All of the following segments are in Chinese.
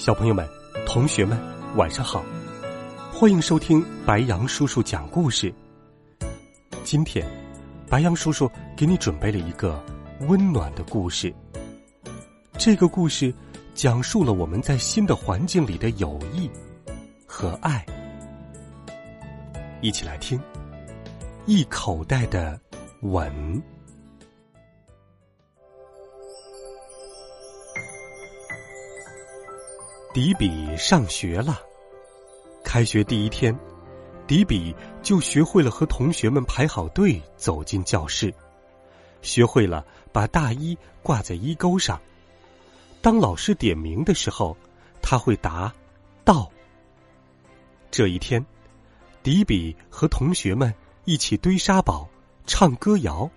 小朋友们、同学们，晚上好！欢迎收听白羊叔叔讲故事。今天，白羊叔叔给你准备了一个温暖的故事。这个故事讲述了我们在新的环境里的友谊和爱。一起来听《一口袋的吻》。迪比上学了。开学第一天，迪比就学会了和同学们排好队走进教室，学会了把大衣挂在衣钩上。当老师点名的时候，他会答“到”。这一天，迪比和同学们一起堆沙堡、唱歌谣，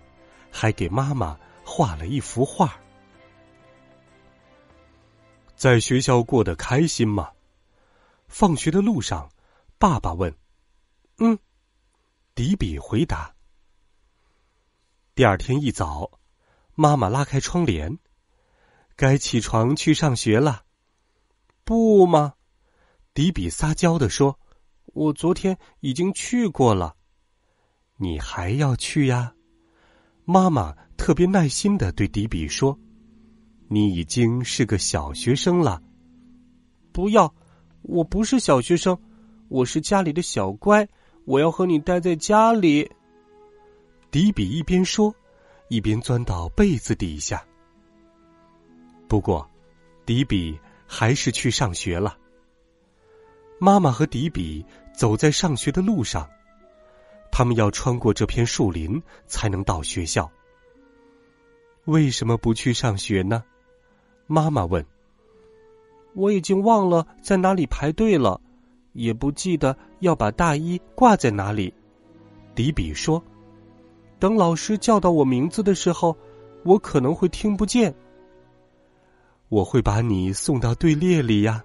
还给妈妈画了一幅画。在学校过得开心吗？放学的路上，爸爸问：“嗯。”迪比回答。第二天一早，妈妈拉开窗帘：“该起床去上学了。”不吗？迪比撒娇的说：“我昨天已经去过了。”你还要去呀？妈妈特别耐心的对迪比说。你已经是个小学生了。不要，我不是小学生，我是家里的小乖。我要和你待在家里。迪比一边说，一边钻到被子底下。不过，迪比还是去上学了。妈妈和迪比走在上学的路上，他们要穿过这片树林才能到学校。为什么不去上学呢？妈妈问：“我已经忘了在哪里排队了，也不记得要把大衣挂在哪里。”迪比说：“等老师叫到我名字的时候，我可能会听不见。”我会把你送到队列里呀，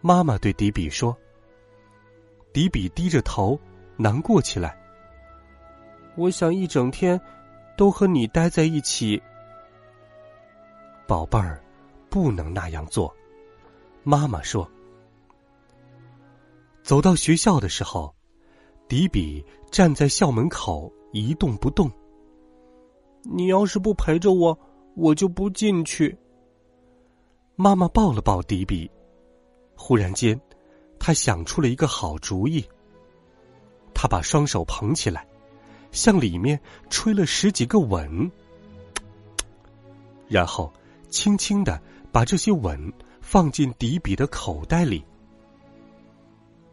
妈妈对迪比说。迪比低着头，难过起来。我想一整天都和你待在一起。宝贝儿，不能那样做。妈妈说。走到学校的时候，迪比站在校门口一动不动。你要是不陪着我，我就不进去。妈妈抱了抱迪比，忽然间，他想出了一个好主意。他把双手捧起来，向里面吹了十几个吻，然后。轻轻的把这些吻放进迪比的口袋里。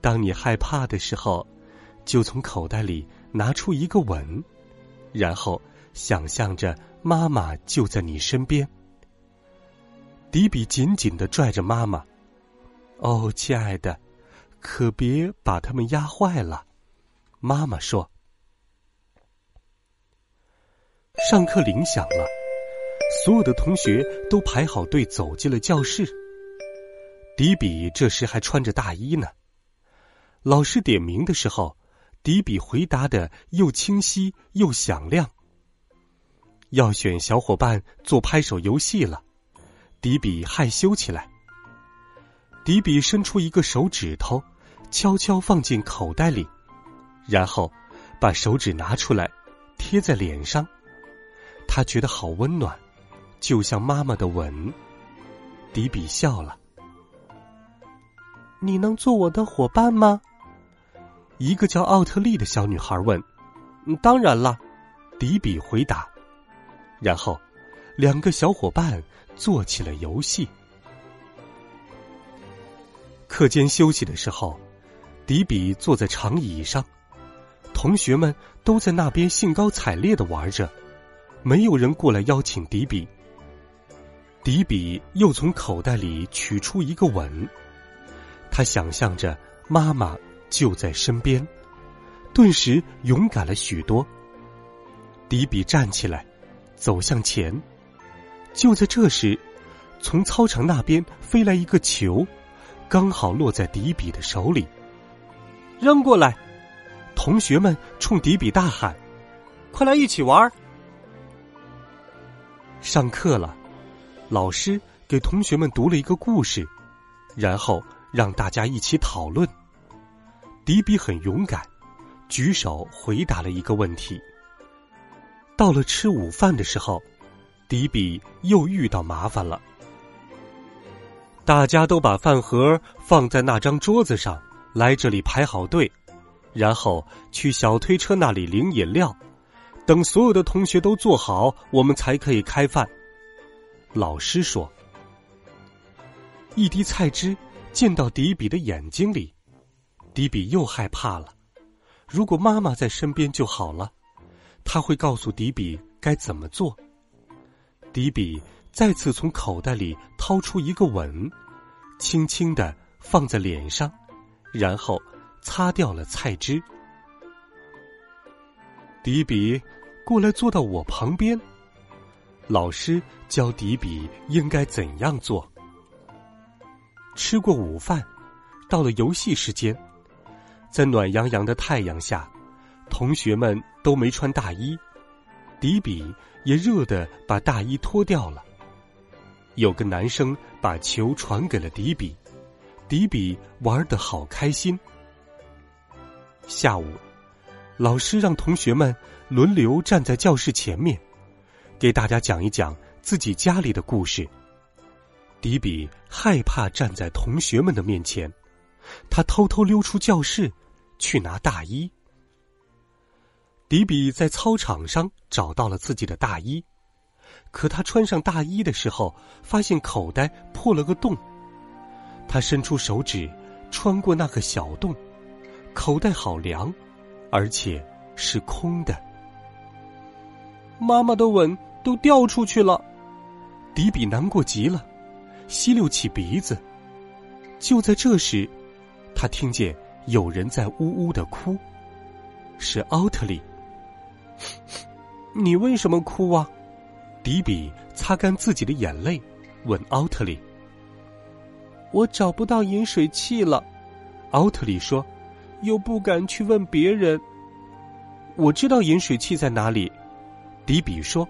当你害怕的时候，就从口袋里拿出一个吻，然后想象着妈妈就在你身边。迪比紧紧的拽着妈妈。哦，亲爱的，可别把他们压坏了。妈妈说。上课铃响了。所有的同学都排好队走进了教室。迪比这时还穿着大衣呢。老师点名的时候，迪比回答的又清晰又响亮。要选小伙伴做拍手游戏了，迪比害羞起来。迪比伸出一个手指头，悄悄放进口袋里，然后把手指拿出来贴在脸上，他觉得好温暖。就像妈妈的吻，迪比笑了。你能做我的伙伴吗？一个叫奥特利的小女孩问。当然了，迪比回答。然后，两个小伙伴做起了游戏。课间休息的时候，迪比坐在长椅上，同学们都在那边兴高采烈的玩着，没有人过来邀请迪比。迪比又从口袋里取出一个吻，他想象着妈妈就在身边，顿时勇敢了许多。迪比站起来，走向前。就在这时，从操场那边飞来一个球，刚好落在迪比的手里。扔过来！同学们冲迪比大喊：“快来一起玩！”上课了，老师给同学们读了一个故事，然后让大家一起讨论。迪比很勇敢，举手回答了一个问题。到了吃午饭的时候，迪比又遇到麻烦了。大家都把饭盒放在那张桌子上。来这里排好队，然后去小推车那里领饮料。等所有的同学都坐好，我们才可以开饭。老师说：“一滴菜汁溅到迪比的眼睛里，迪比又害怕了。如果妈妈在身边就好了，他会告诉迪比该怎么做。”迪比再次从口袋里掏出一个吻，轻轻的放在脸上。然后擦掉了菜汁。迪比过来坐到我旁边。老师教迪比应该怎样做。吃过午饭，到了游戏时间，在暖洋洋的太阳下，同学们都没穿大衣，迪比也热的把大衣脱掉了。有个男生把球传给了迪比。迪比玩的好开心。下午，老师让同学们轮流站在教室前面，给大家讲一讲自己家里的故事。迪比害怕站在同学们的面前，他偷偷溜出教室去拿大衣。迪比在操场上找到了自己的大衣，可他穿上大衣的时候，发现口袋破了个洞。他伸出手指，穿过那个小洞，口袋好凉，而且是空的。妈妈的吻都掉出去了，迪比难过极了，吸溜起鼻子。就在这时，他听见有人在呜呜的哭，是奥特利。你为什么哭啊？迪比擦干自己的眼泪，问奥特利。我找不到饮水器了，奥特利说，又不敢去问别人。我知道饮水器在哪里，迪比说，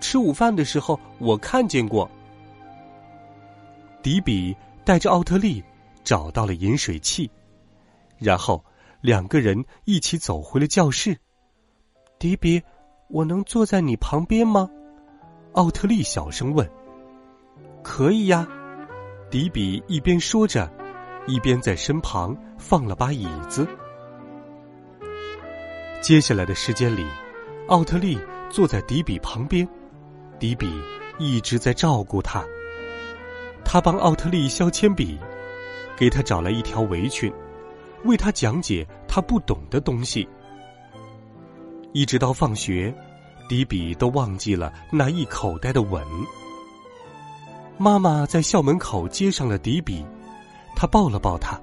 吃午饭的时候我看见过。迪比带着奥特利找到了饮水器，然后两个人一起走回了教室。迪比，我能坐在你旁边吗？奥特利小声问。可以呀。迪比一边说着，一边在身旁放了把椅子。接下来的时间里，奥特利坐在迪比旁边，迪比一直在照顾他。他帮奥特利削铅笔，给他找来一条围裙，为他讲解他不懂的东西。一直到放学，迪比都忘记了那一口袋的吻。妈妈在校门口接上了迪比，他抱了抱他。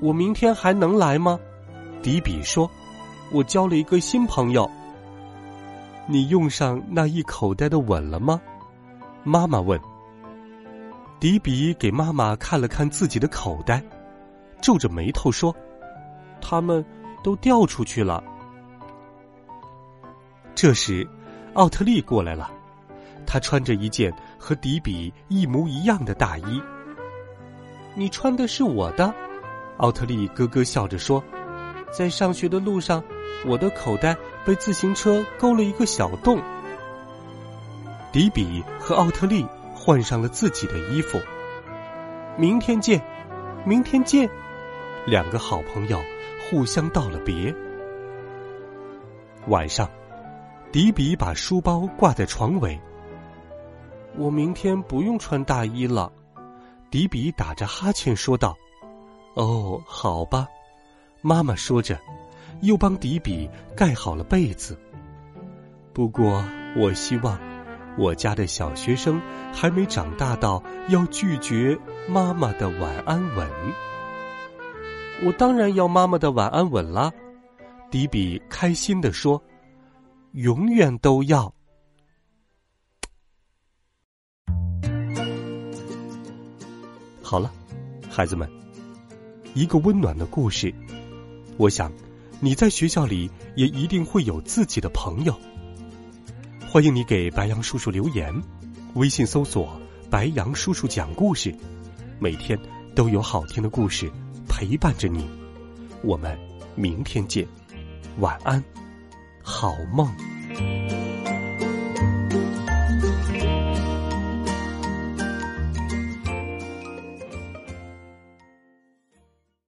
我明天还能来吗？迪比说：“我交了一个新朋友。”你用上那一口袋的吻了吗？妈妈问。迪比给妈妈看了看自己的口袋，皱着眉头说：“他们都掉出去了。”这时，奥特利过来了。他穿着一件和迪比一模一样的大衣。你穿的是我的，奥特利咯咯笑着说：“在上学的路上，我的口袋被自行车勾了一个小洞。”迪比和奥特利换上了自己的衣服。明天见，明天见，两个好朋友互相道了别。晚上，迪比把书包挂在床尾。我明天不用穿大衣了，迪比打着哈欠说道。“哦，好吧。”妈妈说着，又帮迪比盖好了被子。不过，我希望我家的小学生还没长大到要拒绝妈妈的晚安吻。我当然要妈妈的晚安吻啦！迪比开心地说：“永远都要。”好了，孩子们，一个温暖的故事。我想，你在学校里也一定会有自己的朋友。欢迎你给白杨叔叔留言，微信搜索“白杨叔叔讲故事”，每天都有好听的故事陪伴着你。我们明天见，晚安，好梦。